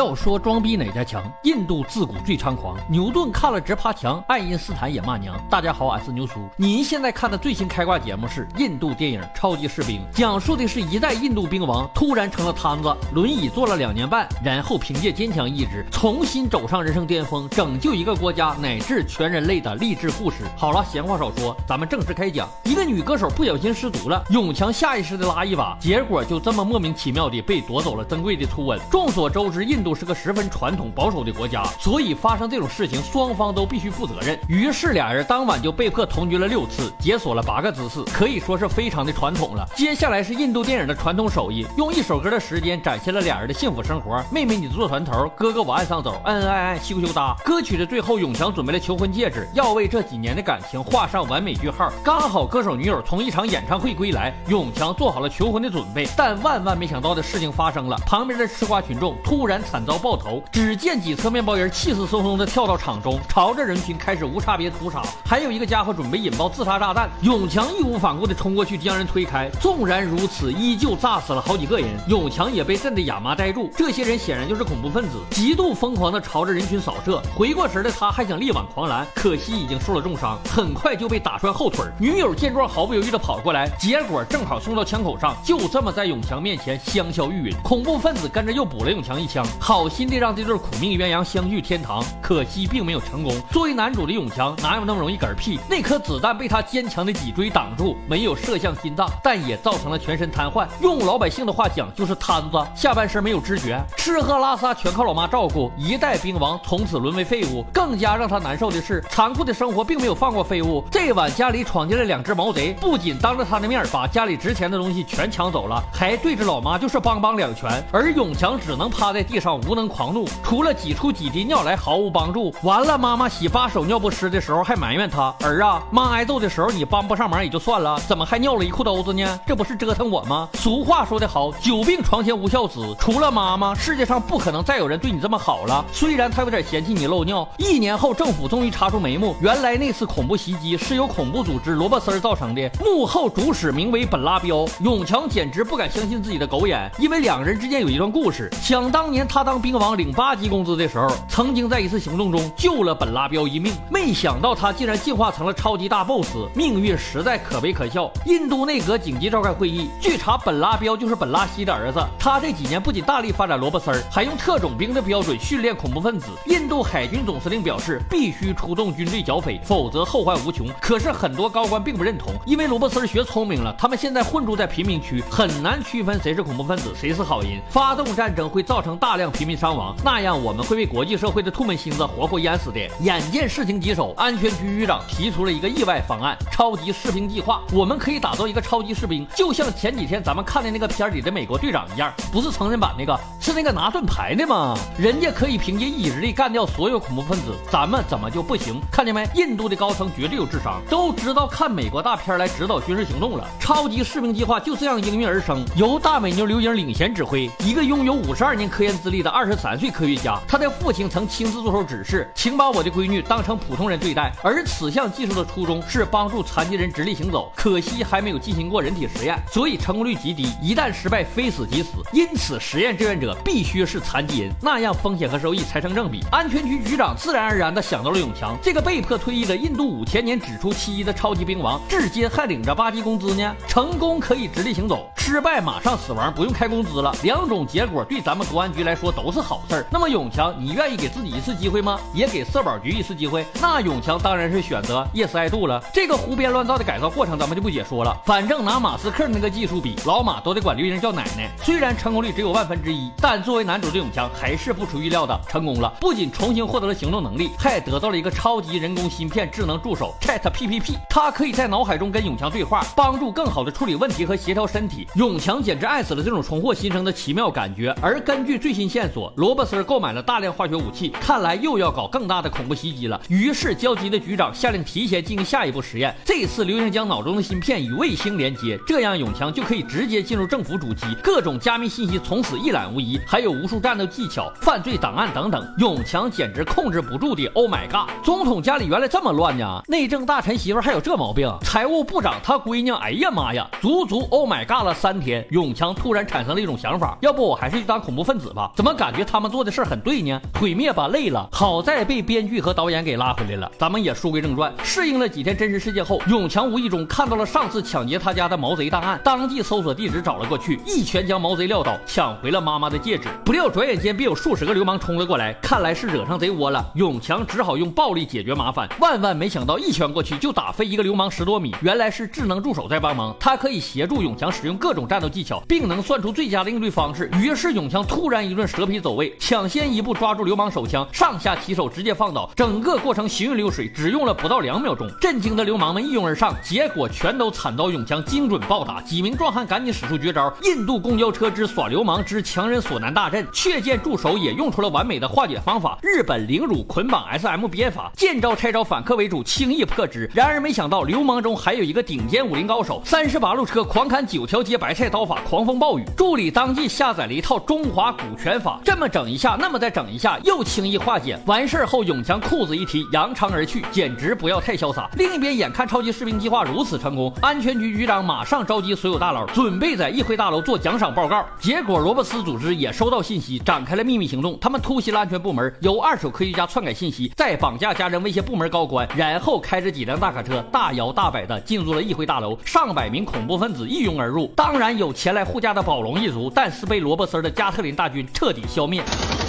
要说装逼哪家强？印度自古最猖狂，牛顿看了直爬墙，爱因斯坦也骂娘。大家好，俺是牛叔。您现在看的最新开挂节目是印度电影《超级士兵》，讲述的是一代印度兵王突然成了瘫子，轮椅坐了两年半，然后凭借坚强意志重新走上人生巅峰，拯救一个国家乃至全人类的励志故事。好了，闲话少说，咱们正式开讲。一个女歌手不小心失足了，永强下意识的拉一把，结果就这么莫名其妙的被夺走了珍贵的初吻。众所周知，印。度是个十分传统保守的国家，所以发生这种事情，双方都必须负责任。于是俩人当晚就被迫同居了六次，解锁了八个姿势，可以说是非常的传统了。接下来是印度电影的传统手艺，用一首歌的时间展现了俩人的幸福生活。妹妹你坐船头，哥哥我岸上走，恩恩爱爱羞羞哒。歌曲的最后，永强准备了求婚戒指，要为这几年的感情画上完美句号。刚好歌手女友从一场演唱会归来，永强做好了求婚的准备，但万万没想到的事情发生了，旁边的吃瓜群众突然。惨惨遭爆头，只见几侧面包人气势汹汹地跳到场中，朝着人群开始无差别屠杀。还有一个家伙准备引爆自杀炸弹，永强义无反顾地冲过去将人推开。纵然如此，依旧炸死了好几个人。永强也被震得哑麻呆住。这些人显然就是恐怖分子，极度疯狂地朝着人群扫射。回过神的他还想力挽狂澜，可惜已经受了重伤，很快就被打穿后腿。女友见状毫不犹豫地跑过来，结果正好送到枪口上，就这么在永强面前香消玉殒。恐怖分子跟着又补了永强一枪。好心的让这对苦命鸳鸯相聚天堂，可惜并没有成功。作为男主的永强，哪有那么容易嗝屁？那颗子弹被他坚强的脊椎挡住，没有射向心脏，但也造成了全身瘫痪。用老百姓的话讲，就是瘫子，下半身没有知觉，吃喝拉撒全靠老妈照顾。一代兵王从此沦为废物。更加让他难受的是，残酷的生活并没有放过废物。这晚家里闯进来两只毛贼，不仅当着他的面把家里值钱的东西全抢走了，还对着老妈就是梆梆两拳。而永强只能趴在地上无能。狂怒，除了挤出几滴尿来毫无帮助。完了，妈妈洗把手尿不湿的时候还埋怨他儿啊，妈挨揍的时候你帮不上忙也就算了，怎么还尿了一裤兜子呢？这不是折腾我吗？俗话说得好，久病床前无孝子。除了妈妈，世界上不可能再有人对你这么好了。虽然他有点嫌弃你漏尿。一年后，政府终于查出眉目，原来那次恐怖袭击是由恐怖组织罗伯森造成的，幕后主使名为本拉彪。永强简直不敢相信自己的狗眼，因为两人之间有一段故事。想当年他他当兵。王领八级工资的时候，曾经在一次行动中救了本拉彪一命，没想到他竟然进化成了超级大 boss，命运实在可悲可笑。印度内阁紧急召开会议，据查，本拉彪就是本拉希的儿子。他这几年不仅大力发展萝卜丝儿，还用特种兵的标准训练恐怖分子。印度海军总司令表示，必须出动军队剿匪，否则后患无穷。可是很多高官并不认同，因为罗伯森学聪明了，他们现在混住在贫民区，很难区分谁是恐怖分子，谁是好人。发动战争会造成大量平民伤。亡，那样我们会被国际社会的吐沫星子活活淹死的。眼见事情棘手，安全局局长提出了一个意外方案——超级士兵计划。我们可以打造一个超级士兵，就像前几天咱们看的那个片里的美国队长一样，不是成人版那个，是那个拿盾牌的吗？人家可以凭借意志力干掉所有恐怖分子，咱们怎么就不行？看见没？印度的高层绝对有智商，都知道看美国大片来指导军事行动了。超级士兵计划就这样应运而生，由大美妞刘英领衔指挥，一个拥有五十二年科研资历的二十。三岁科学家，他的父亲曾亲自做出指示，请把我的闺女当成普通人对待。而此项技术的初衷是帮助残疾人直立行走，可惜还没有进行过人体实验，所以成功率极低。一旦失败，非死即死。因此，实验志愿者必须是残疾人，那样风险和收益才成正比。安全局局长自然而然地想到了永强这个被迫退役的印度五千年只出其一的超级兵王，至今还领着八级工资呢。成功可以直立行走，失败马上死亡，不用开工资了。两种结果对咱们公安局来说都是。好事儿，那么永强，你愿意给自己一次机会吗？也给社保局一次机会？那永强当然是选择 yes I do 了。这个胡编乱造的改造过程，咱们就不解说了。反正拿马斯克那个技术比，老马都得管刘英叫奶奶。虽然成功率只有万分之一，但作为男主的永强还是不出预料的成功了。不仅重新获得了行动能力，还得到了一个超级人工芯片智能助手 Chat P P P，它可以在脑海中跟永强对话，帮助更好的处理问题和协调身体。永强简直爱死了这种重获新生的奇妙感觉。而根据最新线线索。罗伯森购买了大量化学武器，看来又要搞更大的恐怖袭击了。于是焦急的局长下令提前进行下一步实验。这次刘英将脑中的芯片与卫星连接，这样永强就可以直接进入政府主机，各种加密信息从此一览无遗，还有无数战斗技巧、犯罪档案等等。永强简直控制不住的，Oh my god！总统家里原来这么乱呢？内政大臣媳妇还有这毛病？财务部长他闺女，哎呀妈呀，足足 Oh my god 了三天。永强突然产生了一种想法，要不我还是去当恐怖分子吧？怎么么感觉他们做的事很对呢？毁灭吧，累了。好在被编剧和导演给拉回来了。咱们也书归正传，适应了几天真实世界后，永强无意中看到了上次抢劫他家的毛贼档案，当即搜索地址找了过去，一拳将毛贼撂倒，抢回了妈妈的戒指。不料转眼间便有数十个流氓冲了过来，看来是惹上贼窝了。永强只好用暴力解决麻烦，万万没想到一拳过去就打飞一个流氓十多米，原来是智能助手在帮忙，他可以协助永强使用各种战斗技巧，并能算出最佳的应对方式。于是永强突然一顿蛇皮走位，抢先一步抓住流氓手枪，上下其手直接放倒，整个过程行云流水，只用了不到两秒钟。震惊的流氓们一拥而上，结果全都惨遭永强精准暴打。几名壮汉赶紧使出绝招——印度公交车之耍流氓之强人所难大阵。却见助手也用出了完美的化解方法——日本凌辱捆绑 SM 鞭法，见招拆招，反客为主，轻易破之。然而没想到流氓中还有一个顶尖武林高手，三十八路车狂砍九条街白菜刀法，狂风暴雨。助理当即下载了一套中华古拳法，这么整一下，那么再整一下，又轻易化解。完事后，永强裤子一提，扬长而去，简直不要太潇洒。另一边，眼看超级士兵计划如此成功，安全局局长马上召集所有大佬，准备在议会大楼做奖赏报告。结果，罗伯斯组织也收到信息，展开了秘密行动。他们突袭了安全部门，由二手科学家篡改信息，再绑架家人，威胁部门高官，然后开着几辆大卡车，大摇大摆地进入了议会大楼。上百名恐怖分子一拥而入，当然有前来护驾的宝龙一族，但是被罗伯斯的加特林大军彻彻底消灭。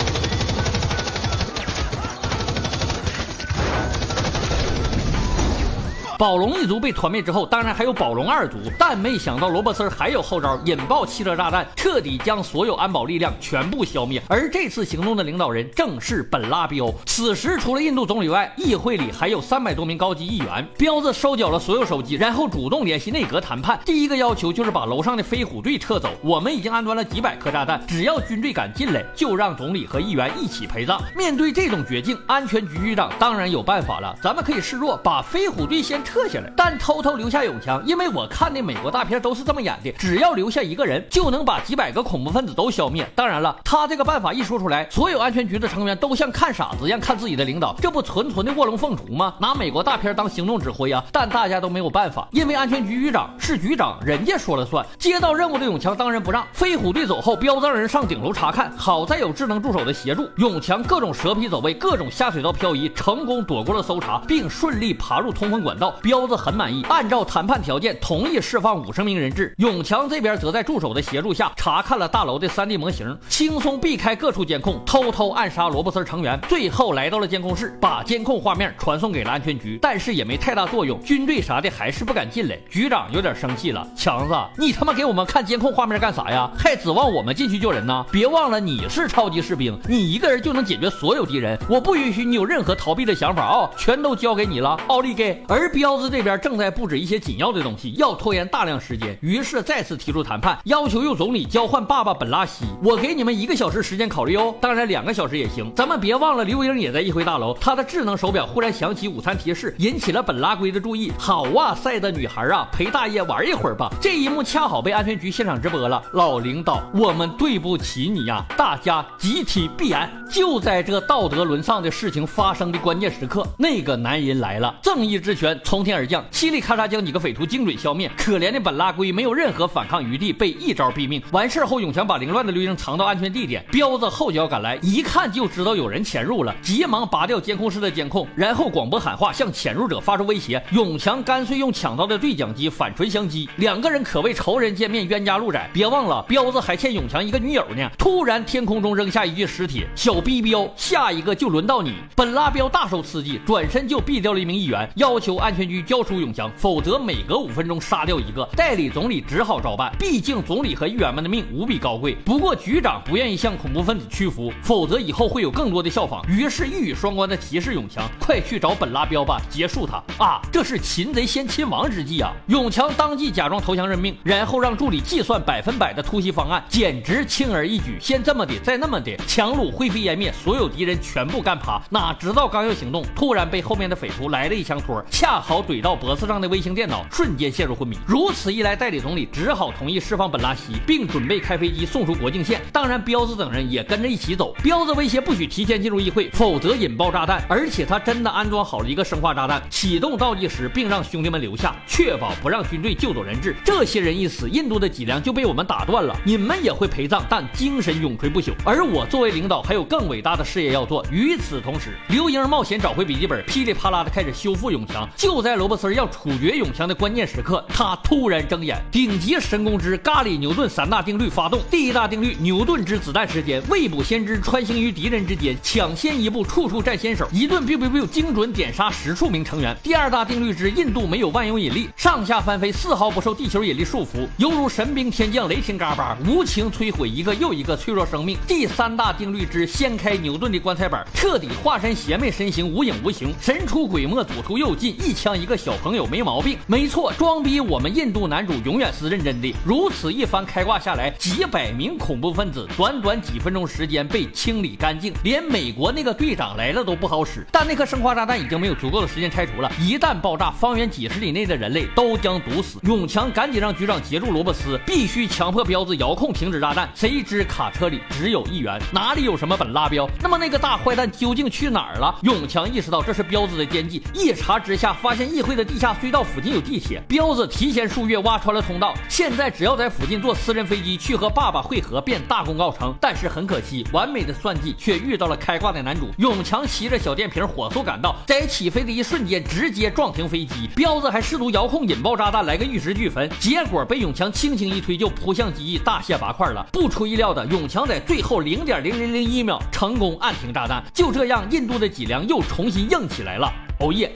宝龙一族被团灭之后，当然还有宝龙二族，但没想到罗伯森还有后招，引爆汽车炸弹，彻底将所有安保力量全部消灭。而这次行动的领导人正是本拉彪。此时，除了印度总理外，议会里还有三百多名高级议员。彪子收缴了所有手机，然后主动联系内阁谈判。第一个要求就是把楼上的飞虎队撤走。我们已经安装了几百颗炸弹，只要军队敢进来，就让总理和议员一起陪葬。面对这种绝境，安全局局长当然有办法了。咱们可以示弱，把飞虎队先。撤撤下来，但偷偷留下永强，因为我看的美国大片都是这么演的，只要留下一个人，就能把几百个恐怖分子都消灭。当然了，他这个办法一说出来，所有安全局的成员都像看傻子一样看自己的领导，这不纯纯的卧龙凤雏吗？拿美国大片当行动指挥啊！但大家都没有办法，因为安全局局长是局长，人家说了算。接到任务的永强当仁不让，飞虎队走后，彪子让人上顶楼查看，好在有智能助手的协助，永强各种蛇皮走位，各种下水道漂移，成功躲过了搜查，并顺利爬入通风管道。彪子很满意，按照谈判条件同意释放五十名人质。永强这边则在助手的协助下查看了大楼的 3D 模型，轻松避开各处监控，偷偷暗杀罗伯森成员。最后来到了监控室，把监控画面传送给了安全局，但是也没太大作用，军队啥的还是不敢进来。局长有点生气了，强子，你他妈给我们看监控画面干啥呀？还指望我们进去救人呢？别忘了你是超级士兵，你一个人就能解决所有敌人，我不允许你有任何逃避的想法啊！全都交给你了，奥利给。而彪子这边。正在布置一些紧要的东西，要拖延大量时间，于是再次提出谈判，要求用总理交换爸爸本拉西。我给你们一个小时时间考虑哦，当然两个小时也行。咱们别忘了，刘英也在议会大楼，他的智能手表忽然响起午餐提示，引起了本拉圭的注意。好哇塞的女孩啊，陪大爷玩一会儿吧。这一幕恰好被安全局现场直播了。老领导，我们对不起你呀，大家集体闭安。就在这道德沦丧的事情发生的关键时刻，那个男人来了，正义之拳从从天而降。嘁哩咔嚓将几个匪徒精准消灭，可怜的本拉圭没有任何反抗余地，被一招毙命。完事后，永强把凌乱的刘英藏到安全地点，彪子后脚赶来，一看就知道有人潜入了，急忙拔掉监控室的监控，然后广播喊话，向潜入者发出威胁。永强干脆用抢到的对讲机反唇相讥，两个人可谓仇人见面，冤家路窄。别忘了，彪子还欠永强一个女友呢。突然，天空中扔下一具尸体，小逼彪，下一个就轮到你。本拉彪大受刺激，转身就毙掉了一名议员，要求安全局交出。永强，否则每隔五分钟杀掉一个。代理总理只好照办，毕竟总理和议员们的命无比高贵。不过局长不愿意向恐怖分子屈服，否则以后会有更多的效仿。于是一语双关的提示永强，快去找本拉彪吧，结束他啊！这是擒贼先擒王之计啊！永强当即假装投降认命，然后让助理计算百分百的突袭方案，简直轻而易举。先这么的，再那么的，强弩灰飞烟灭，所有敌人全部干趴。哪知道刚要行动，突然被后面的匪徒来了一枪托，恰好。好怼到脖子上的微型电脑瞬间陷入昏迷。如此一来，代理总理只好同意释放本拉西，并准备开飞机送出国境线。当然，彪子等人也跟着一起走。彪子威胁不许提前进入议会，否则引爆炸弹。而且他真的安装好了一个生化炸弹，启动倒计时，并让兄弟们留下，确保不让军队救走人质。这些人一死，印度的脊梁就被我们打断了。你们也会陪葬，但精神永垂不朽。而我作为领导，还有更伟大的事业要做。与此同时，刘英冒险找回笔记本，噼里啪啦的开始修复永强。就在罗伯森要处决永强的关键时刻，他突然睁眼。顶级神功之咖喱牛顿三大定律发动。第一大定律：牛顿之子弹时间，未卜先知，穿行于敌人之间，抢先一步，处处占先手，一顿 biu biu biu，精准点杀十数名成员。第二大定律之印度没有万有引力，上下翻飞丝毫不受地球引力束缚，犹如神兵天降，雷霆嘎巴，无情摧毁一个又一个脆弱生命。第三大定律之掀开牛顿的棺材板，彻底化身邪魅身形，无影无形，神出鬼没，左出右进，一枪一个小朋友没毛病。没错，装逼我们印度男主永远是认真的。如此一番开挂下来，几百名恐怖分子短短几分钟时间被清理干净，连美国那个队长来了都不好使。但那颗生化炸弹已经没有足够的时间拆除了，一旦爆炸，方圆几十里内的人类都将毒死。永强赶紧让局长截住罗伯斯，必须强迫彪子遥控停止炸弹。谁知卡车里只有一元，哪里有什么本拉彪？那么那个大坏蛋究竟去哪儿了？永强意识到这是彪子的奸计，一查之下发现现议会的地下隧道附近有地铁，彪子提前数月挖穿了通道，现在只要在附近坐私人飞机去和爸爸会合，便大功告成。但是很可惜，完美的算计却遇到了开挂的男主永强，骑着小电瓶火速赶到，在起飞的一瞬间直接撞停飞机。彪子还试图遥控引爆炸弹来个玉石俱焚，结果被永强轻轻一推就扑向机翼，大卸八块了。不出意料的，永强在最后零点零零零一秒成功按停炸弹，就这样，印度的脊梁又重新硬起来了。哦耶！